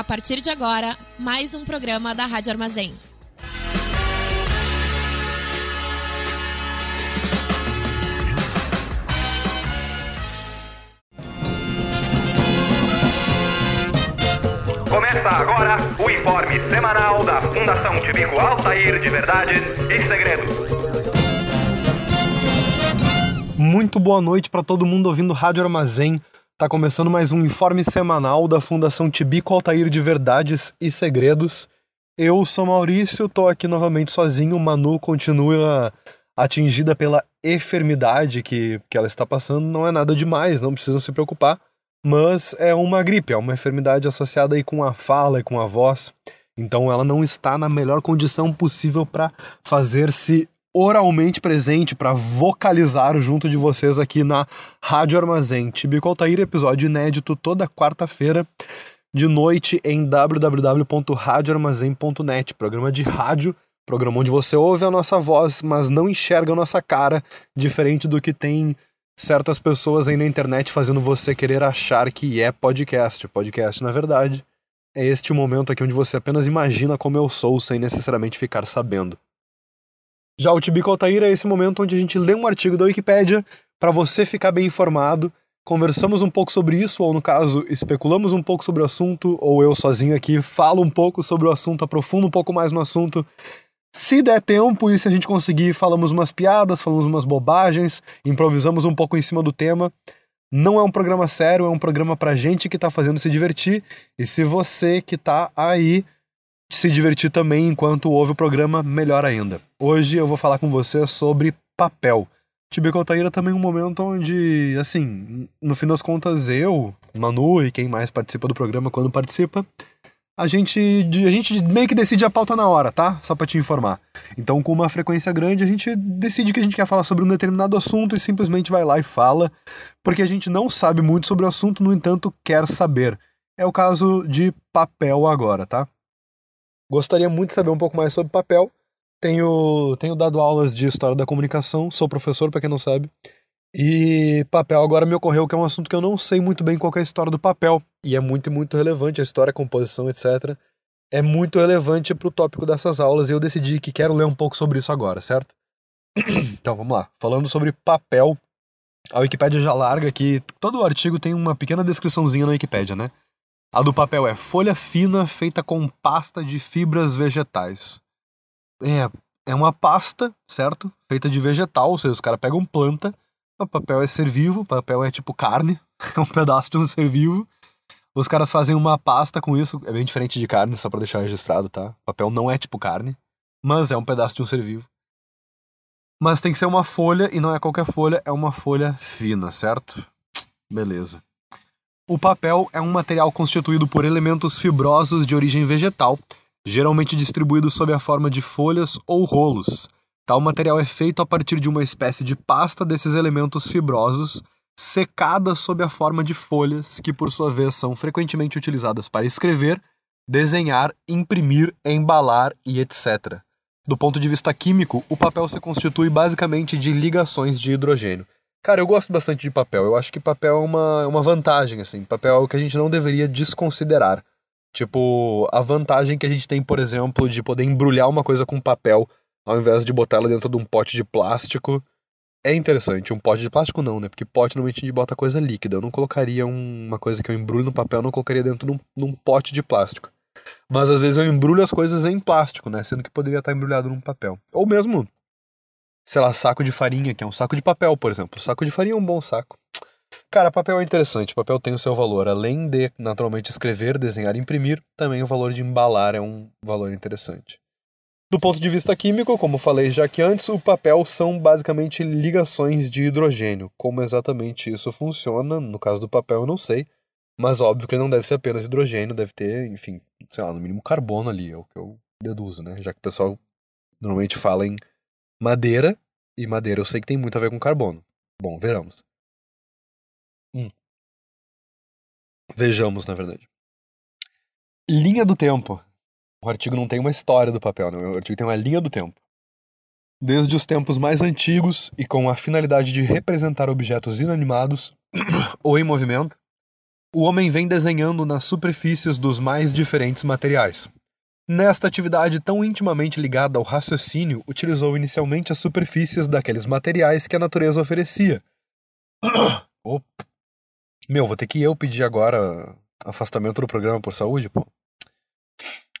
A partir de agora, mais um programa da Rádio Armazém. Começa agora o informe semanal da Fundação Tibico Altair de Verdades e Segredos. Muito boa noite para todo mundo ouvindo Rádio Armazém. Tá começando mais um informe semanal da Fundação Tibico Altair de Verdades e Segredos. Eu sou Maurício, tô aqui novamente sozinho. Manu continua atingida pela enfermidade que, que ela está passando. Não é nada demais, não precisam se preocupar mas é uma gripe, é uma enfermidade associada aí com a fala e com a voz. Então ela não está na melhor condição possível para fazer-se oralmente presente, para vocalizar junto de vocês aqui na Rádio Armazém. Tibico Altair, episódio inédito toda quarta-feira de noite em www.radioarmazém.net, programa de rádio, programa onde você ouve a nossa voz, mas não enxerga a nossa cara, diferente do que tem certas pessoas aí na internet fazendo você querer achar que é podcast. Podcast, na verdade, é este momento aqui onde você apenas imagina como eu sou sem necessariamente ficar sabendo. Já o Tibico Altair é esse momento onde a gente lê um artigo da Wikipédia para você ficar bem informado, conversamos um pouco sobre isso, ou no caso, especulamos um pouco sobre o assunto, ou eu sozinho aqui falo um pouco sobre o assunto, aprofundo um pouco mais no assunto, se der tempo e se a gente conseguir, falamos umas piadas, falamos umas bobagens, improvisamos um pouco em cima do tema. Não é um programa sério, é um programa pra gente que tá fazendo se divertir. E se você que tá aí se divertir também enquanto ouve o programa, melhor ainda. Hoje eu vou falar com você sobre papel. Tibico Altaíra também é um momento onde, assim, no fim das contas, eu, Manu e quem mais participa do programa quando participa, a gente, a gente meio que decide a pauta na hora, tá? Só pra te informar. Então, com uma frequência grande, a gente decide que a gente quer falar sobre um determinado assunto e simplesmente vai lá e fala, porque a gente não sabe muito sobre o assunto, no entanto, quer saber. É o caso de papel agora, tá? Gostaria muito de saber um pouco mais sobre papel. Tenho, tenho dado aulas de história da comunicação, sou professor, para quem não sabe. E papel agora me ocorreu que é um assunto que eu não sei muito bem qual é a história do papel. E é muito, muito relevante, a história, a composição, etc. É muito relevante para o tópico dessas aulas e eu decidi que quero ler um pouco sobre isso agora, certo? então vamos lá. Falando sobre papel, a Wikipédia já larga aqui. Todo artigo tem uma pequena descriçãozinha na Wikipédia, né? A do papel é folha fina feita com pasta de fibras vegetais. É, é uma pasta, certo? Feita de vegetal, ou seja, os caras pegam planta o papel é ser vivo, papel é tipo carne, é um pedaço de um ser vivo. Os caras fazem uma pasta com isso, é bem diferente de carne, só pra deixar registrado, tá? Papel não é tipo carne, mas é um pedaço de um ser vivo. Mas tem que ser uma folha, e não é qualquer folha, é uma folha fina, certo? Beleza. O papel é um material constituído por elementos fibrosos de origem vegetal, geralmente distribuídos sob a forma de folhas ou rolos Tal material é feito a partir de uma espécie de pasta desses elementos fibrosos, secada sob a forma de folhas, que por sua vez são frequentemente utilizadas para escrever, desenhar, imprimir, embalar e etc. Do ponto de vista químico, o papel se constitui basicamente de ligações de hidrogênio. Cara, eu gosto bastante de papel. Eu acho que papel é uma, uma vantagem, assim. Papel é algo que a gente não deveria desconsiderar. Tipo, a vantagem que a gente tem, por exemplo, de poder embrulhar uma coisa com papel ao invés de botar ela dentro de um pote de plástico. É interessante. Um pote de plástico não, né? Porque pote normalmente a gente bota coisa líquida. Eu não colocaria uma coisa que eu embrulho no papel, eu não colocaria dentro de um, de um pote de plástico. Mas às vezes eu embrulho as coisas em plástico, né? Sendo que poderia estar embrulhado num papel. Ou mesmo, sei lá, saco de farinha, que é um saco de papel, por exemplo. Saco de farinha é um bom saco. Cara, papel é interessante, papel tem o seu valor. Além de, naturalmente, escrever, desenhar e imprimir, também o valor de embalar é um valor interessante. Do ponto de vista químico, como falei já que antes, o papel são basicamente ligações de hidrogênio. Como exatamente isso funciona, no caso do papel eu não sei, mas óbvio que ele não deve ser apenas hidrogênio, deve ter, enfim, sei lá, no mínimo carbono ali, é o que eu deduzo, né? Já que o pessoal normalmente fala em madeira, e madeira eu sei que tem muito a ver com carbono. Bom, veramos. Hum. Vejamos, na verdade. Linha do tempo. O artigo não tem uma história do papel, né? o artigo tem uma linha do tempo. Desde os tempos mais antigos e com a finalidade de representar objetos inanimados ou em movimento, o homem vem desenhando nas superfícies dos mais diferentes materiais. Nesta atividade tão intimamente ligada ao raciocínio, utilizou inicialmente as superfícies daqueles materiais que a natureza oferecia. oh. Meu, vou ter que eu pedir agora afastamento do programa por saúde, pô.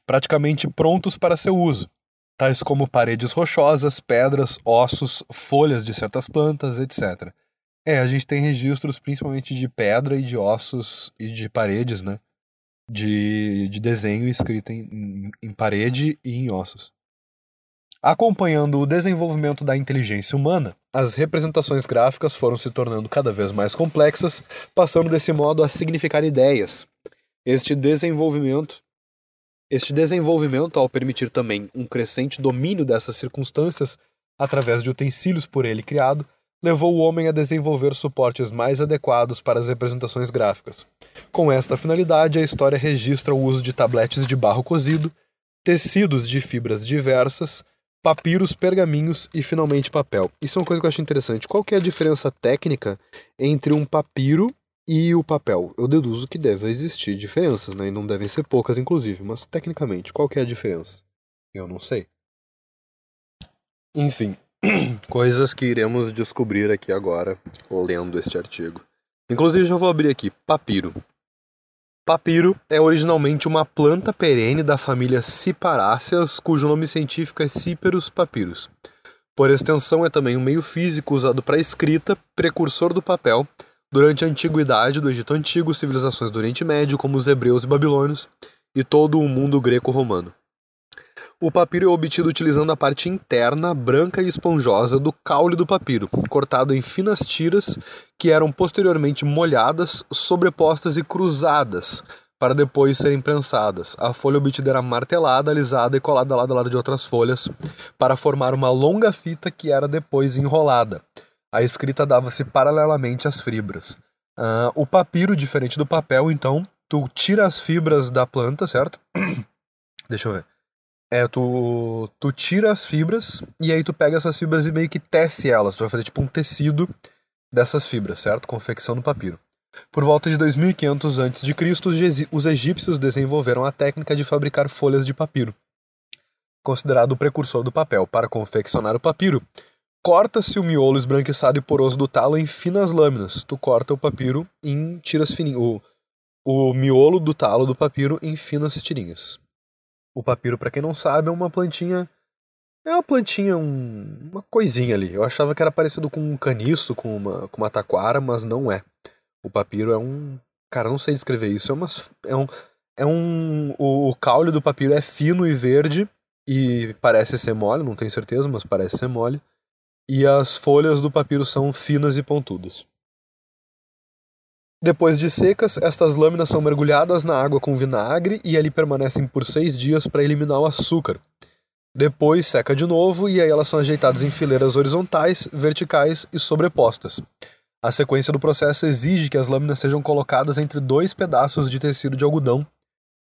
Praticamente prontos para seu uso, tais como paredes rochosas, pedras, ossos, folhas de certas plantas, etc. É, a gente tem registros principalmente de pedra e de ossos e de paredes, né? De, de desenho escrito em, em parede e em ossos. Acompanhando o desenvolvimento da inteligência humana, as representações gráficas foram se tornando cada vez mais complexas, passando desse modo a significar ideias. Este desenvolvimento, este desenvolvimento, ao permitir também um crescente domínio dessas circunstâncias através de utensílios por ele criado, levou o homem a desenvolver suportes mais adequados para as representações gráficas. Com esta finalidade, a história registra o uso de tabletes de barro cozido, tecidos de fibras diversas, papiros, pergaminhos e finalmente papel. Isso é uma coisa que eu acho interessante. Qual que é a diferença técnica entre um papiro e o papel? Eu deduzo que deve existir diferenças, né? E não devem ser poucas, inclusive. Mas tecnicamente, qual que é a diferença? Eu não sei. Enfim, coisas que iremos descobrir aqui agora, lendo este artigo. Inclusive, já vou abrir aqui: papiro. Papiro é originalmente uma planta perene da família Ciparáceas, cujo nome científico é Ciperus papyrus. Por extensão, é também um meio físico usado para escrita, precursor do papel, durante a antiguidade do Egito Antigo, civilizações do Oriente Médio, como os hebreus e babilônios, e todo o mundo greco-romano. O papiro é obtido utilizando a parte interna, branca e esponjosa, do caule do papiro, cortado em finas tiras que eram posteriormente molhadas, sobrepostas e cruzadas, para depois serem prensadas. A folha obtida era martelada, alisada e colada lado a lado de outras folhas, para formar uma longa fita que era depois enrolada. A escrita dava-se paralelamente às fibras. Uh, o papiro, diferente do papel, então, tu tira as fibras da planta, certo? Deixa eu ver. É, tu, tu tira as fibras e aí tu pega essas fibras e meio que tece elas. Tu vai fazer tipo um tecido dessas fibras, certo? Confecção do papiro. Por volta de 2500 a.C., os egípcios desenvolveram a técnica de fabricar folhas de papiro, considerado o precursor do papel. Para confeccionar o papiro, corta-se o miolo esbranquiçado e poroso do talo em finas lâminas. Tu corta o papiro em tiras fininhas. O, o miolo do talo do papiro em finas tirinhas. O papiro, para quem não sabe, é uma plantinha. É uma plantinha, um, uma coisinha ali. Eu achava que era parecido com um caniço, com uma, com uma taquara, mas não é. O papiro é um. Cara, não sei descrever isso. É, umas, é um. É um. O, o caule do papiro é fino e verde e parece ser mole, não tenho certeza, mas parece ser mole. E as folhas do papiro são finas e pontudas. Depois de secas, estas lâminas são mergulhadas na água com vinagre e ali permanecem por seis dias para eliminar o açúcar. Depois seca de novo e aí elas são ajeitadas em fileiras horizontais, verticais e sobrepostas. A sequência do processo exige que as lâminas sejam colocadas entre dois pedaços de tecido de algodão,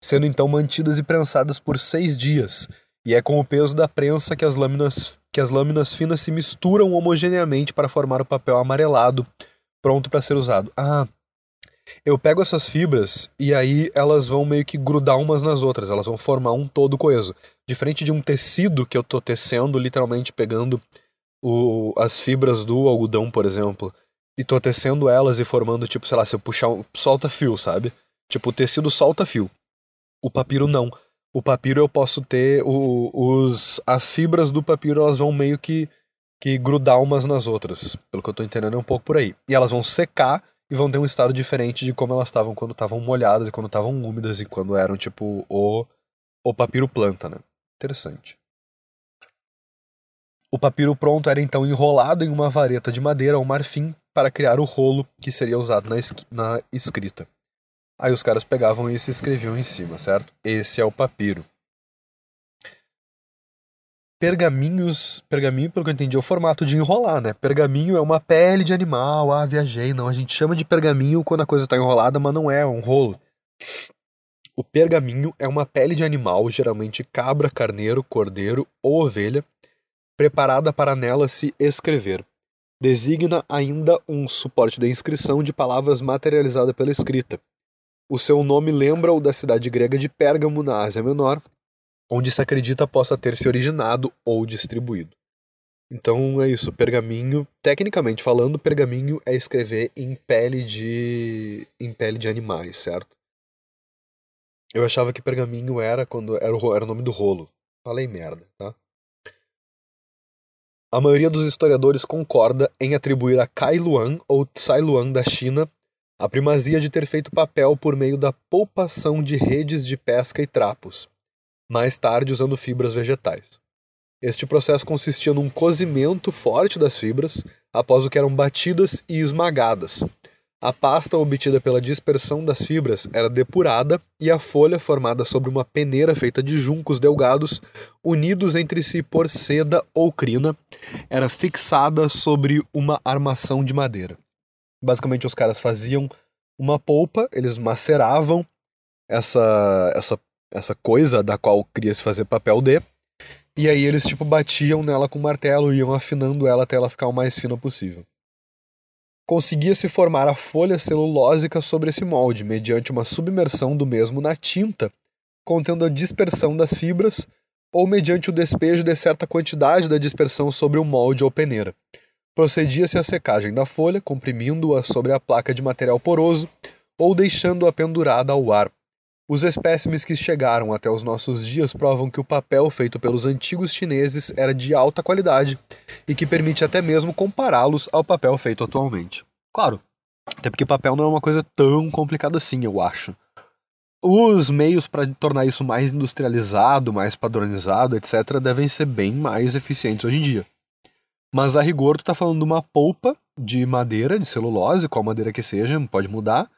sendo então mantidas e prensadas por seis dias, e é com o peso da prensa que as lâminas, que as lâminas finas se misturam homogeneamente para formar o papel amarelado, pronto para ser usado. Ah, eu pego essas fibras e aí elas vão meio que grudar umas nas outras, elas vão formar um todo coeso. Diferente de um tecido que eu tô tecendo, literalmente pegando o, as fibras do algodão, por exemplo, e tô tecendo elas e formando, tipo, sei lá, se eu puxar solta fio, sabe? Tipo, o tecido solta fio. O papiro não. O papiro eu posso ter. O, os, as fibras do papiro elas vão meio que, que grudar umas nas outras. Pelo que eu tô entendendo, é um pouco por aí. E elas vão secar e vão ter um estado diferente de como elas estavam quando estavam molhadas e quando estavam úmidas e quando eram tipo o, o papiro planta, né? Interessante. O papiro pronto era então enrolado em uma vareta de madeira ou marfim para criar o rolo que seria usado na, na escrita. Aí os caras pegavam e se escreviam em cima, certo? Esse é o papiro pergaminhos. Pergaminho, pelo que eu entendi, é o formato de enrolar, né? Pergaminho é uma pele de animal. Ah, viajei. Não, a gente chama de pergaminho quando a coisa está enrolada, mas não é, é um rolo. O pergaminho é uma pele de animal, geralmente cabra, carneiro, cordeiro ou ovelha, preparada para nela se escrever. Designa ainda um suporte de inscrição de palavras materializada pela escrita. O seu nome lembra o da cidade grega de Pérgamo, na Ásia Menor, onde se acredita possa ter se originado ou distribuído. Então é isso, pergaminho, tecnicamente falando, pergaminho é escrever em pele de em pele de animais, certo? Eu achava que pergaminho era quando era o, era o nome do rolo. Falei merda, tá? A maioria dos historiadores concorda em atribuir a Cai Luan ou Tsai Luan da China a primazia de ter feito papel por meio da poupação de redes de pesca e trapos, mais tarde usando fibras vegetais. Este processo consistia num cozimento forte das fibras, após o que eram batidas e esmagadas. A pasta obtida pela dispersão das fibras era depurada e a folha, formada sobre uma peneira feita de juncos delgados, unidos entre si por seda ou crina, era fixada sobre uma armação de madeira. Basicamente, os caras faziam uma polpa, eles maceravam essa, essa, essa coisa da qual queria se fazer papel de, e aí eles, tipo, batiam nela com martelo e iam afinando ela até ela ficar o mais fina possível. Conseguia-se formar a folha celulósica sobre esse molde, mediante uma submersão do mesmo na tinta, contendo a dispersão das fibras, ou mediante o despejo de certa quantidade da dispersão sobre o molde ou peneira. Procedia-se a secagem da folha, comprimindo-a sobre a placa de material poroso, ou deixando-a pendurada ao ar, os espécimes que chegaram até os nossos dias provam que o papel feito pelos antigos chineses era de alta qualidade e que permite até mesmo compará-los ao papel feito atualmente. Claro, até porque papel não é uma coisa tão complicada assim, eu acho. Os meios para tornar isso mais industrializado, mais padronizado, etc., devem ser bem mais eficientes hoje em dia. Mas a rigor, tu tá falando de uma polpa de madeira, de celulose, qual madeira que seja, pode mudar,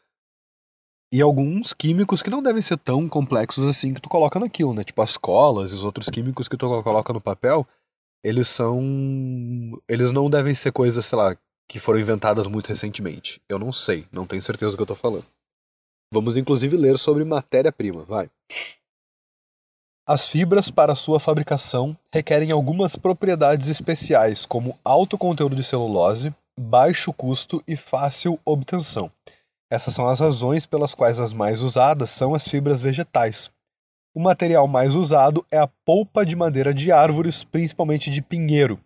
e alguns químicos que não devem ser tão complexos assim que tu coloca naquilo, né? Tipo as colas e os outros químicos que tu coloca no papel, eles são. Eles não devem ser coisas, sei lá, que foram inventadas muito recentemente. Eu não sei, não tenho certeza do que eu tô falando. Vamos inclusive ler sobre matéria-prima, vai. As fibras para sua fabricação requerem algumas propriedades especiais, como alto conteúdo de celulose, baixo custo e fácil obtenção. Essas são as razões pelas quais as mais usadas são as fibras vegetais. O material mais usado é a polpa de madeira de árvores, principalmente de pinheiro,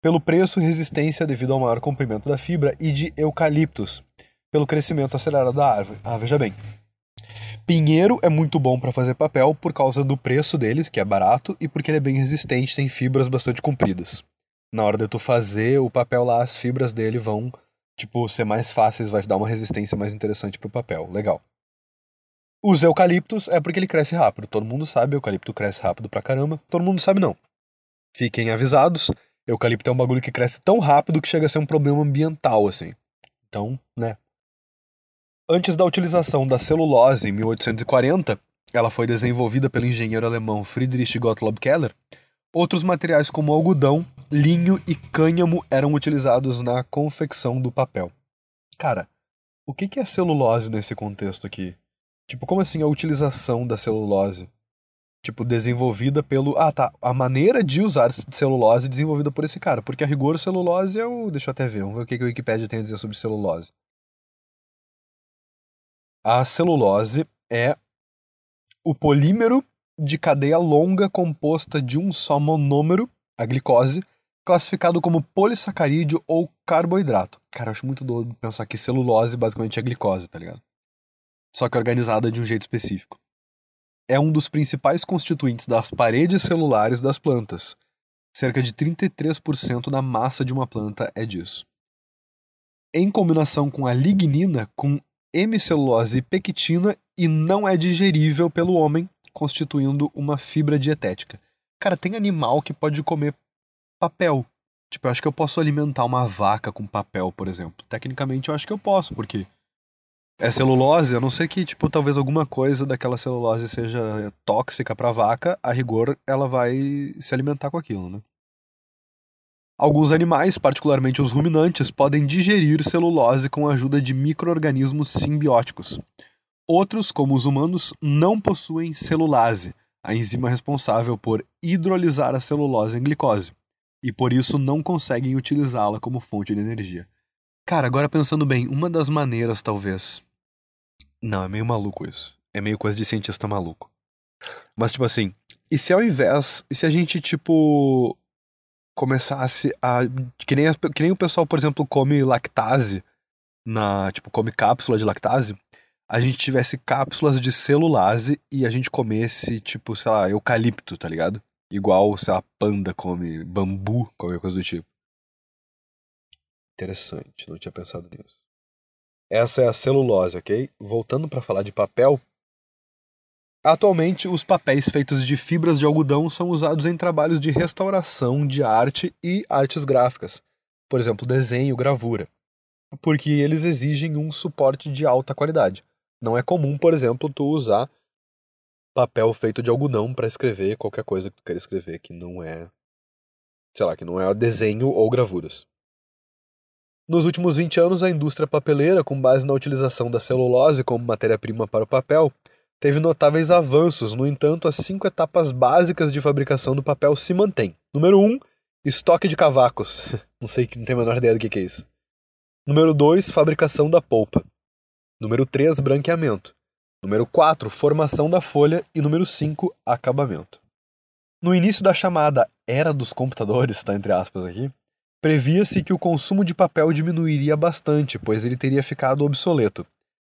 pelo preço e resistência devido ao maior comprimento da fibra, e de eucaliptos, pelo crescimento acelerado da árvore. Ah, veja bem. Pinheiro é muito bom para fazer papel por causa do preço dele, que é barato, e porque ele é bem resistente, tem fibras bastante compridas. Na hora de tu fazer o papel lá, as fibras dele vão tipo, ser mais fáceis, vai dar uma resistência mais interessante pro papel. Legal. Os eucaliptos é porque ele cresce rápido. Todo mundo sabe, eucalipto cresce rápido pra caramba. Todo mundo sabe não. Fiquem avisados, eucalipto é um bagulho que cresce tão rápido que chega a ser um problema ambiental, assim. Então, né. Antes da utilização da celulose em 1840, ela foi desenvolvida pelo engenheiro alemão Friedrich Gottlob Keller, Outros materiais como algodão, linho e cânhamo eram utilizados na confecção do papel. Cara, o que é celulose nesse contexto aqui? Tipo, como assim a utilização da celulose? Tipo, desenvolvida pelo. Ah, tá. A maneira de usar celulose desenvolvida por esse cara. Porque a rigor, celulose é o. Deixa eu até ver. Vamos ver o que a Wikipedia tem a dizer sobre celulose. A celulose é o polímero de cadeia longa composta de um só monômero, a glicose, classificado como polissacarídeo ou carboidrato. Cara, eu acho muito doido pensar que celulose basicamente é glicose, tá ligado? Só que organizada de um jeito específico. É um dos principais constituintes das paredes celulares das plantas. Cerca de 33% da massa de uma planta é disso. Em combinação com a lignina, com hemicelulose e pectina, e não é digerível pelo homem, constituindo uma fibra dietética. Cara, tem animal que pode comer papel. Tipo, eu acho que eu posso alimentar uma vaca com papel, por exemplo. Tecnicamente eu acho que eu posso, porque é celulose, a não ser que, tipo, talvez alguma coisa daquela celulose seja tóxica pra vaca, a rigor ela vai se alimentar com aquilo, né? Alguns animais, particularmente os ruminantes, podem digerir celulose com a ajuda de micro-organismos simbióticos. Outros, como os humanos, não possuem celulase, a enzima responsável por hidrolisar a celulose em glicose, e por isso não conseguem utilizá-la como fonte de energia. Cara, agora pensando bem, uma das maneiras, talvez, Não, é meio maluco isso. É meio coisa de cientista maluco. Mas, tipo assim, e se ao invés. E se a gente, tipo. Começasse a. Que nem, as- que nem o pessoal, por exemplo, come lactase. Na. Tipo, come cápsula de lactase. A gente tivesse cápsulas de celulase e a gente comesse, tipo, sei lá, eucalipto, tá ligado? Igual, sei lá, panda come bambu, qualquer coisa do tipo. Interessante, não tinha pensado nisso. Essa é a celulose, ok? Voltando para falar de papel. Atualmente, os papéis feitos de fibras de algodão são usados em trabalhos de restauração de arte e artes gráficas, por exemplo, desenho, gravura, porque eles exigem um suporte de alta qualidade. Não é comum, por exemplo, tu usar papel feito de algodão para escrever qualquer coisa que tu queira escrever que não é, sei lá, que não é desenho ou gravuras. Nos últimos 20 anos, a indústria papeleira, com base na utilização da celulose como matéria-prima para o papel, teve notáveis avanços. No entanto, as cinco etapas básicas de fabricação do papel se mantêm. Número 1, um, estoque de cavacos. Não sei, não tenho a menor ideia do que é isso. Número 2, fabricação da polpa. Número 3, branqueamento. Número 4, formação da folha. E número 5, acabamento. No início da chamada Era dos Computadores, está entre aspas aqui, previa-se que o consumo de papel diminuiria bastante, pois ele teria ficado obsoleto.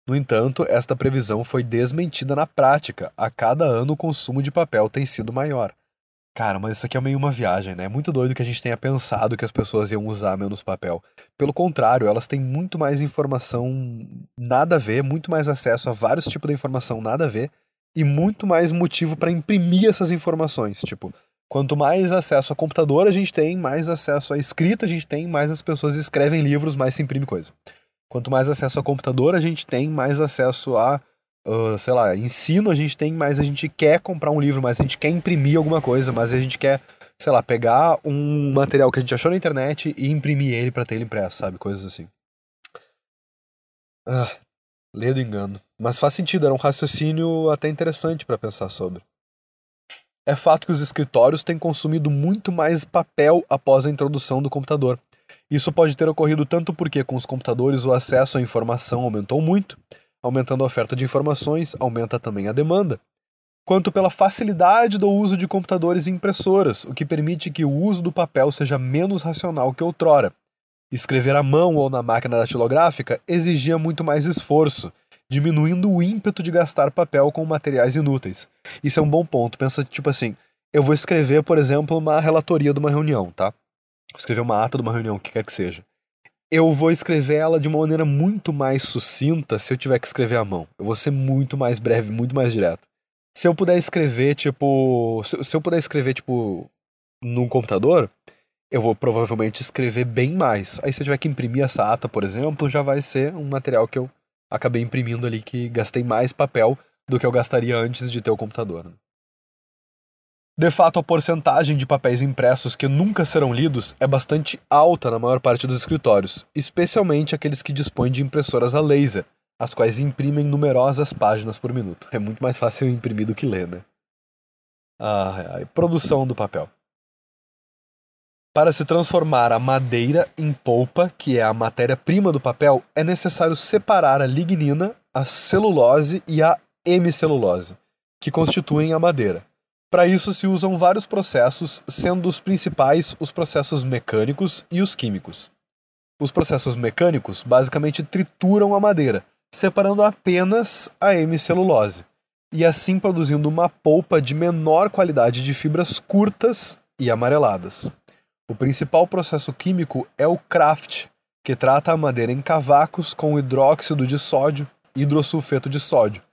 No entanto, esta previsão foi desmentida na prática. A cada ano o consumo de papel tem sido maior. Cara, mas isso aqui é meio uma viagem, né? É muito doido que a gente tenha pensado que as pessoas iam usar menos papel. Pelo contrário, elas têm muito mais informação nada a ver, muito mais acesso a vários tipos de informação nada a ver e muito mais motivo para imprimir essas informações. Tipo, quanto mais acesso a computador a gente tem, mais acesso à escrita a gente tem, mais as pessoas escrevem livros, mais se imprime coisa. Quanto mais acesso a computador a gente tem, mais acesso a, uh, sei lá, ensino a gente tem, mais a gente quer comprar um livro, mais a gente quer imprimir alguma coisa, mais a gente quer, sei lá, pegar um material que a gente achou na internet e imprimir ele para ter ele impresso, sabe? Coisas assim. Ah, ledo engano. Mas faz sentido, era um raciocínio até interessante para pensar sobre. É fato que os escritórios têm consumido muito mais papel após a introdução do computador. Isso pode ter ocorrido tanto porque, com os computadores, o acesso à informação aumentou muito, aumentando a oferta de informações, aumenta também a demanda, quanto pela facilidade do uso de computadores e impressoras, o que permite que o uso do papel seja menos racional que outrora. Escrever à mão ou na máquina datilográfica exigia muito mais esforço, diminuindo o ímpeto de gastar papel com materiais inúteis. Isso é um bom ponto. Pensa, tipo assim, eu vou escrever, por exemplo, uma relatoria de uma reunião, tá? Vou escrever uma ata de uma reunião, o que quer que seja. Eu vou escrever ela de uma maneira muito mais sucinta se eu tiver que escrever à mão. Eu vou ser muito mais breve, muito mais direto. Se eu puder escrever, tipo. Se, eu puder escrever, tipo, num computador, eu vou provavelmente escrever bem mais. Aí se eu tiver que imprimir essa ata, por exemplo, já vai ser um material que eu acabei imprimindo ali que gastei mais papel do que eu gastaria antes de ter o computador. Né? De fato, a porcentagem de papéis impressos que nunca serão lidos é bastante alta na maior parte dos escritórios, especialmente aqueles que dispõem de impressoras a laser, as quais imprimem numerosas páginas por minuto. É muito mais fácil imprimir do que ler, né? Ah, a produção do papel. Para se transformar a madeira em polpa, que é a matéria-prima do papel, é necessário separar a lignina, a celulose e a hemicelulose, que constituem a madeira. Para isso se usam vários processos, sendo os principais os processos mecânicos e os químicos. Os processos mecânicos basicamente trituram a madeira, separando apenas a hemicelulose, e assim produzindo uma polpa de menor qualidade de fibras curtas e amareladas. O principal processo químico é o Kraft, que trata a madeira em cavacos com hidróxido de sódio e hidrosulfeto de sódio,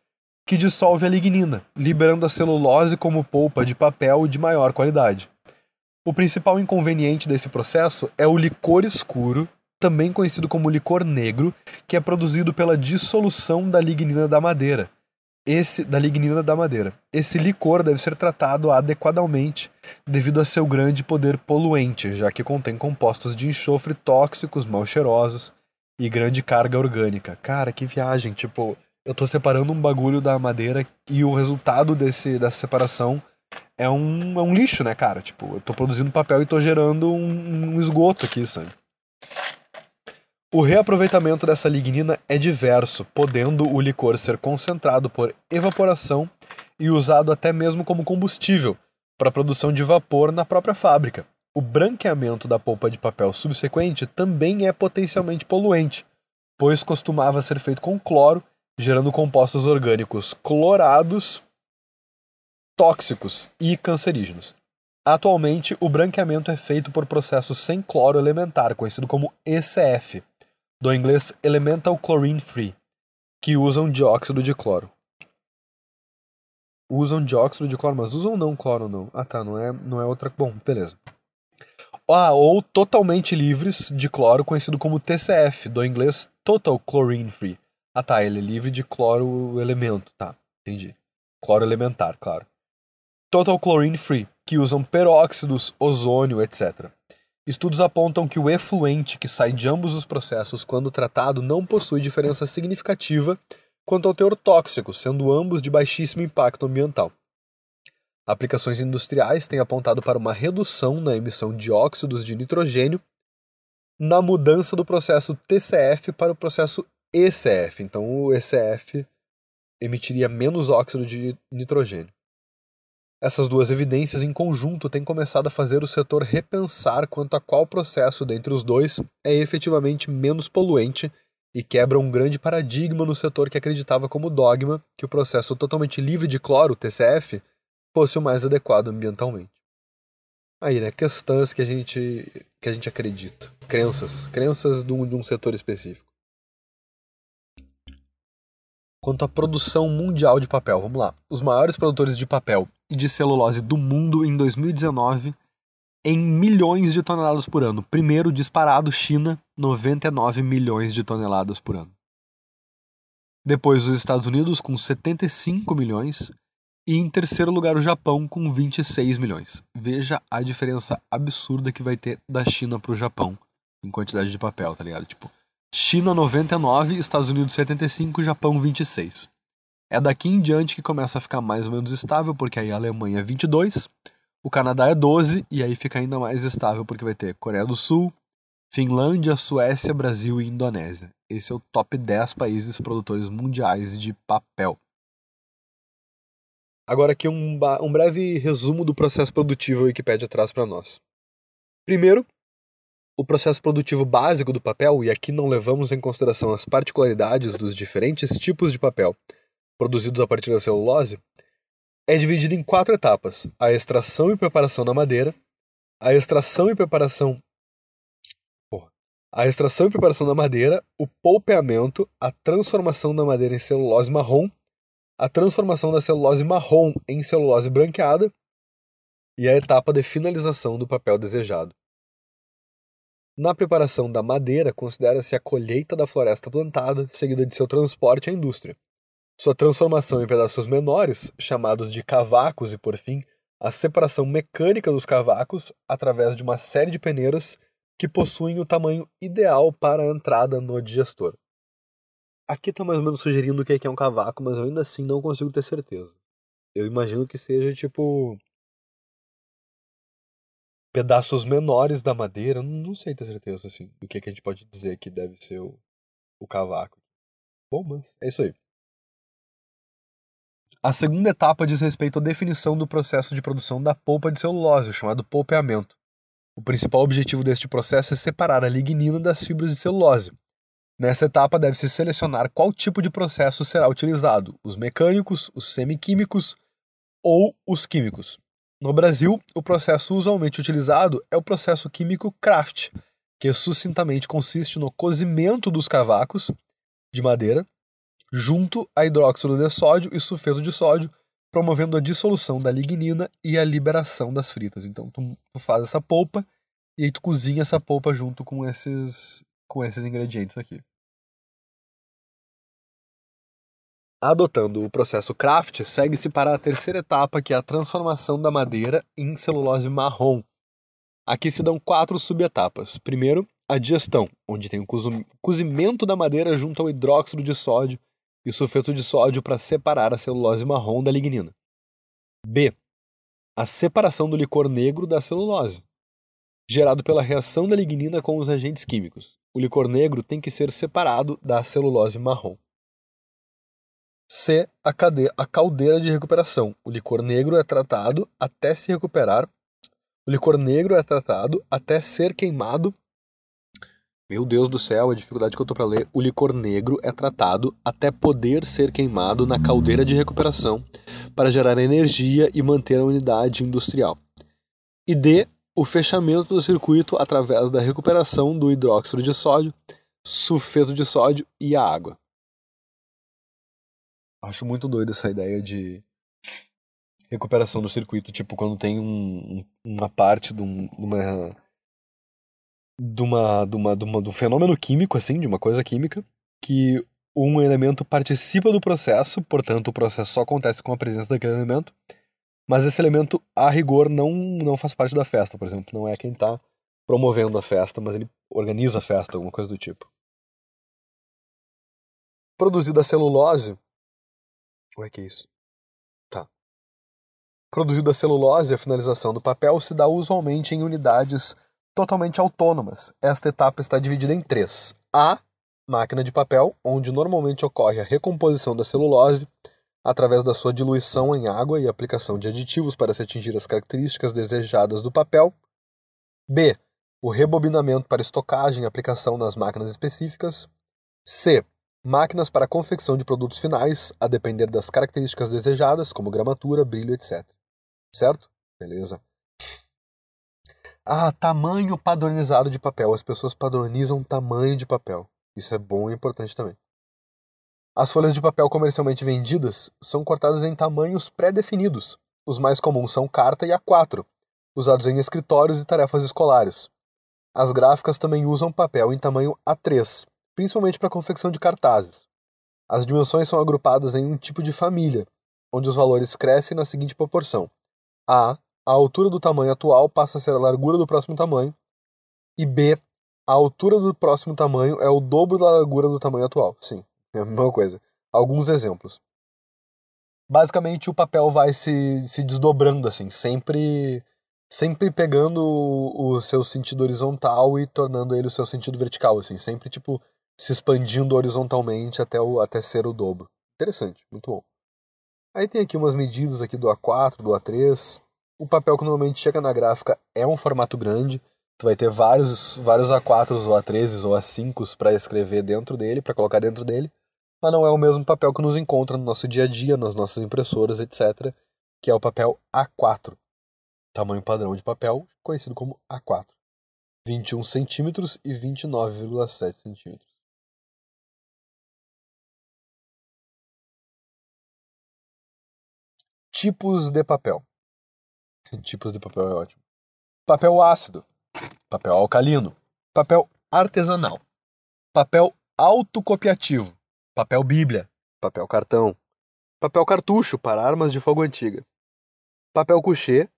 que dissolve a lignina, liberando a celulose como polpa de papel de maior qualidade. O principal inconveniente desse processo é o licor escuro, também conhecido como licor negro, que é produzido pela dissolução da lignina da madeira. Esse da lignina da madeira. Esse licor deve ser tratado adequadamente devido a seu grande poder poluente, já que contém compostos de enxofre tóxicos, mal cheirosos e grande carga orgânica. Cara, que viagem, tipo, eu tô separando um bagulho da madeira e o resultado desse, dessa separação é um, é um lixo, né, cara? Tipo, eu tô produzindo papel e tô gerando um, um esgoto aqui, sabe? O reaproveitamento dessa lignina é diverso, podendo o licor ser concentrado por evaporação e usado até mesmo como combustível para a produção de vapor na própria fábrica. O branqueamento da polpa de papel subsequente também é potencialmente poluente, pois costumava ser feito com cloro, gerando compostos orgânicos clorados, tóxicos e cancerígenos. Atualmente, o branqueamento é feito por processo sem cloro elementar, conhecido como ECF, do inglês Elemental Chlorine Free, que usam dióxido de cloro. Usam dióxido de cloro, mas usam não cloro não. Ah tá, não é, não é outra. Bom, beleza. Ah, ou totalmente livres de cloro, conhecido como TCF, do inglês Total Chlorine Free. Ah tá, ele é livre de cloro elemento, tá, entendi. Cloro elementar, claro. Total Chlorine Free, que usam peróxidos, ozônio, etc. Estudos apontam que o efluente que sai de ambos os processos quando tratado não possui diferença significativa quanto ao teor tóxico, sendo ambos de baixíssimo impacto ambiental. Aplicações industriais têm apontado para uma redução na emissão de óxidos de nitrogênio na mudança do processo TCF para o processo ECF. Então, o ECF emitiria menos óxido de nitrogênio. Essas duas evidências em conjunto têm começado a fazer o setor repensar quanto a qual processo dentre os dois é efetivamente menos poluente e quebra um grande paradigma no setor que acreditava como dogma que o processo totalmente livre de cloro, TCF, fosse o mais adequado ambientalmente. Aí, né, questões que a gente que a gente acredita, crenças, crenças de um, de um setor específico. Quanto à produção mundial de papel, vamos lá. Os maiores produtores de papel e de celulose do mundo em 2019 em milhões de toneladas por ano. Primeiro disparado, China, 99 milhões de toneladas por ano. Depois os Estados Unidos com 75 milhões e em terceiro lugar o Japão com 26 milhões. Veja a diferença absurda que vai ter da China para o Japão em quantidade de papel, tá ligado? Tipo, China 99, Estados Unidos 75, Japão 26. É daqui em diante que começa a ficar mais ou menos estável, porque aí a Alemanha é 22, o Canadá é 12, e aí fica ainda mais estável, porque vai ter Coreia do Sul, Finlândia, Suécia, Brasil e Indonésia. Esse é o top 10 países produtores mundiais de papel. Agora aqui um, um breve resumo do processo produtivo que a Wikipedia traz para nós. Primeiro, o processo produtivo básico do papel, e aqui não levamos em consideração as particularidades dos diferentes tipos de papel, produzidos a partir da celulose, é dividido em quatro etapas: a extração e preparação da madeira, a extração e preparação a extração e preparação da madeira, o polpeamento, a transformação da madeira em celulose marrom, a transformação da celulose marrom em celulose branqueada e a etapa de finalização do papel desejado. Na preparação da madeira, considera-se a colheita da floresta plantada, seguida de seu transporte à indústria. Sua transformação em pedaços menores, chamados de cavacos, e por fim, a separação mecânica dos cavacos através de uma série de peneiras que possuem o tamanho ideal para a entrada no digestor. Aqui está mais ou menos sugerindo o que é um cavaco, mas eu ainda assim não consigo ter certeza. Eu imagino que seja tipo. Pedaços menores da madeira, não sei ter certeza assim, do que, que a gente pode dizer que deve ser o, o cavaco. Bom, mas é isso aí. A segunda etapa diz respeito à definição do processo de produção da polpa de celulose, chamado polpeamento. O principal objetivo deste processo é separar a lignina das fibras de celulose. Nessa etapa deve-se selecionar qual tipo de processo será utilizado, os mecânicos, os semiquímicos ou os químicos. No Brasil, o processo usualmente utilizado é o processo químico Kraft, que sucintamente consiste no cozimento dos cavacos de madeira junto a hidróxido de sódio e sulfeto de sódio, promovendo a dissolução da lignina e a liberação das fritas. Então tu, tu faz essa polpa e aí tu cozinha essa polpa junto com esses com esses ingredientes aqui. Adotando o processo Kraft, segue-se para a terceira etapa, que é a transformação da madeira em celulose marrom. Aqui se dão quatro subetapas. Primeiro, a digestão, onde tem o cozimento da madeira junto ao hidróxido de sódio e sulfeto de sódio para separar a celulose marrom da lignina. B. A separação do licor negro da celulose, gerado pela reação da lignina com os agentes químicos. O licor negro tem que ser separado da celulose marrom. C. A, a caldeira de recuperação. O licor negro é tratado até se recuperar. O licor negro é tratado até ser queimado. Meu Deus do céu, a dificuldade que eu tô para ler. O licor negro é tratado até poder ser queimado na caldeira de recuperação para gerar energia e manter a unidade industrial. E D. O fechamento do circuito através da recuperação do hidróxido de sódio, sulfeto de sódio e a água. Acho muito doido essa ideia de recuperação do circuito, tipo quando tem um, uma parte de, um, de uma de uma, de uma, de uma, de um fenômeno químico assim, de uma coisa química, que um elemento participa do processo, portanto o processo só acontece com a presença daquele elemento, mas esse elemento a rigor não não faz parte da festa, por exemplo, não é quem está promovendo a festa, mas ele organiza a festa, alguma coisa do tipo. Produzida a celulose, Ué, que isso? Tá. Produzido a celulose, a finalização do papel se dá usualmente em unidades totalmente autônomas. Esta etapa está dividida em três. A. Máquina de papel, onde normalmente ocorre a recomposição da celulose através da sua diluição em água e aplicação de aditivos para se atingir as características desejadas do papel. B. O rebobinamento para estocagem e aplicação nas máquinas específicas. C máquinas para confecção de produtos finais, a depender das características desejadas, como gramatura, brilho, etc. Certo? Beleza. Ah, tamanho padronizado de papel. As pessoas padronizam tamanho de papel. Isso é bom e importante também. As folhas de papel comercialmente vendidas são cortadas em tamanhos pré-definidos. Os mais comuns são carta e A4, usados em escritórios e tarefas escolares. As gráficas também usam papel em tamanho A3, principalmente para a confecção de cartazes. As dimensões são agrupadas em um tipo de família, onde os valores crescem na seguinte proporção: A, a altura do tamanho atual passa a ser a largura do próximo tamanho, e B, a altura do próximo tamanho é o dobro da largura do tamanho atual. Sim, é a mesma coisa. Alguns exemplos. Basicamente, o papel vai se, se desdobrando assim, sempre sempre pegando o, o seu sentido horizontal e tornando ele o seu sentido vertical, assim, sempre tipo se expandindo horizontalmente até, o, até ser o dobro. Interessante, muito bom. Aí tem aqui umas medidas aqui do A4, do A3. O papel que normalmente chega na gráfica é um formato grande. Tu vai ter vários, vários A4s ou A13s ou A5s para escrever dentro dele, para colocar dentro dele. Mas não é o mesmo papel que nos encontra no nosso dia a dia, nas nossas impressoras, etc. Que é o papel A4. Tamanho padrão de papel, conhecido como A4. 21 centímetros e 29,7 centímetros. Tipos de papel. Tipos de papel é ótimo. Papel ácido, papel alcalino, papel artesanal, papel autocopiativo, papel bíblia, papel cartão, papel cartucho para armas de fogo antiga, papel couché,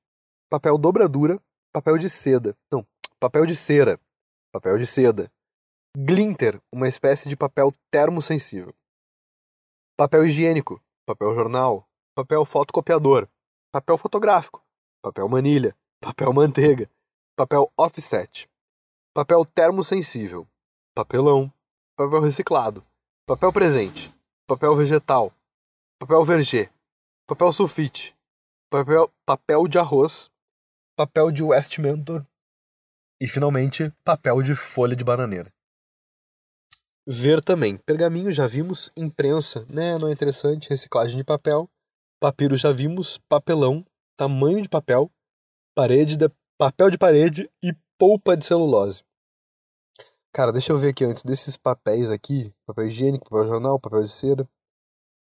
papel dobradura, papel de seda, não, papel de cera, papel de seda, glinter, uma espécie de papel termosensível, papel higiênico, papel jornal, papel fotocopiador, papel fotográfico, papel manilha, papel manteiga, papel offset, papel termosensível, papelão, papel reciclado, papel presente, papel vegetal, papel verger, papel sulfite, papel, papel de arroz, papel de West Mentor. E finalmente papel de folha de bananeira. Ver também. Pergaminho já vimos, imprensa, né? Não é interessante, reciclagem de papel, Papiro já vimos, papelão, tamanho de papel, parede de, papel de parede e polpa de celulose. Cara, deixa eu ver aqui antes desses papéis aqui, papel higiênico, papel jornal, papel de cera.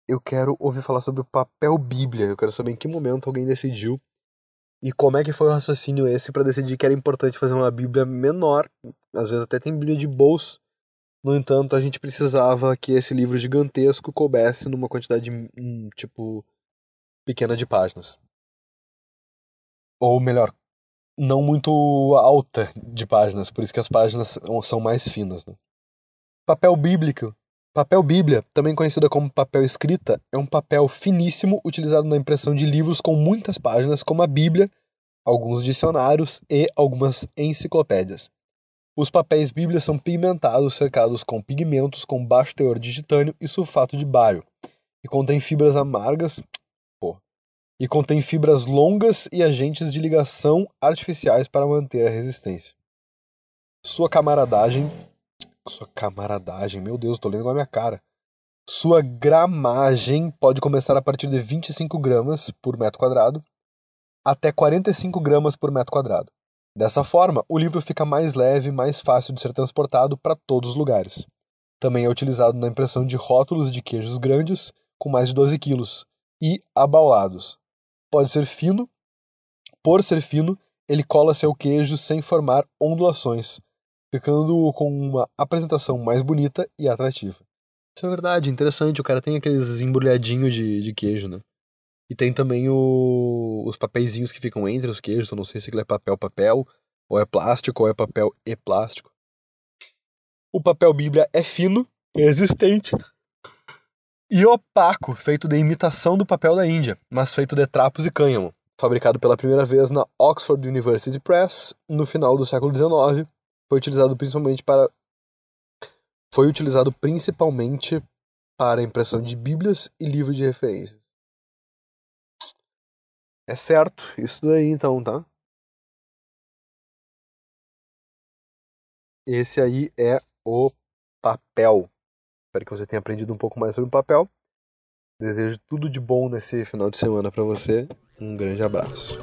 Eu quero ouvir falar sobre o papel bíblia. Eu quero saber em que momento alguém decidiu e como é que foi o raciocínio esse para decidir que era importante fazer uma bíblia menor. Às vezes até tem bíblia de bolso. No entanto, a gente precisava que esse livro gigantesco coubesse numa quantidade, hum, tipo, pequena de páginas. Ou melhor, não muito alta de páginas, por isso que as páginas são mais finas. Né? Papel bíblico. Papel Bíblia, também conhecida como papel escrita, é um papel finíssimo utilizado na impressão de livros com muitas páginas, como a Bíblia, alguns dicionários e algumas enciclopédias. Os papéis Bíblia são pigmentados, cercados com pigmentos com baixo teor de titânio e sulfato de bário, e contém fibras amargas, e contém fibras longas e agentes de ligação artificiais para manter a resistência. Sua camaradagem, sua camaradagem, meu Deus, tô lendo com a minha cara. Sua gramagem pode começar a partir de 25 gramas por metro quadrado até 45 gramas por metro quadrado. Dessa forma, o livro fica mais leve e mais fácil de ser transportado para todos os lugares. Também é utilizado na impressão de rótulos de queijos grandes, com mais de 12 quilos, e abaulados. Pode ser fino, por ser fino, ele cola seu queijo sem formar ondulações, ficando com uma apresentação mais bonita e atrativa. Isso é verdade, interessante. O cara tem aqueles embrulhadinhos de, de queijo, né? E tem também o, os papeizinhos que ficam entre os queijos. Eu não sei se aquilo é papel, papel, ou é plástico, ou é papel e plástico. O papel Bíblia é fino, resistente e opaco, feito de imitação do papel da Índia, mas feito de trapos e cânhamo. Fabricado pela primeira vez na Oxford University Press no final do século XIX, foi utilizado principalmente para foi utilizado principalmente para a impressão de bíblias e livros de referências. É certo, isso daí então, tá? Esse aí é o papel. Espero que você tenha aprendido um pouco mais sobre o papel. Desejo tudo de bom nesse final de semana para você. Um grande abraço.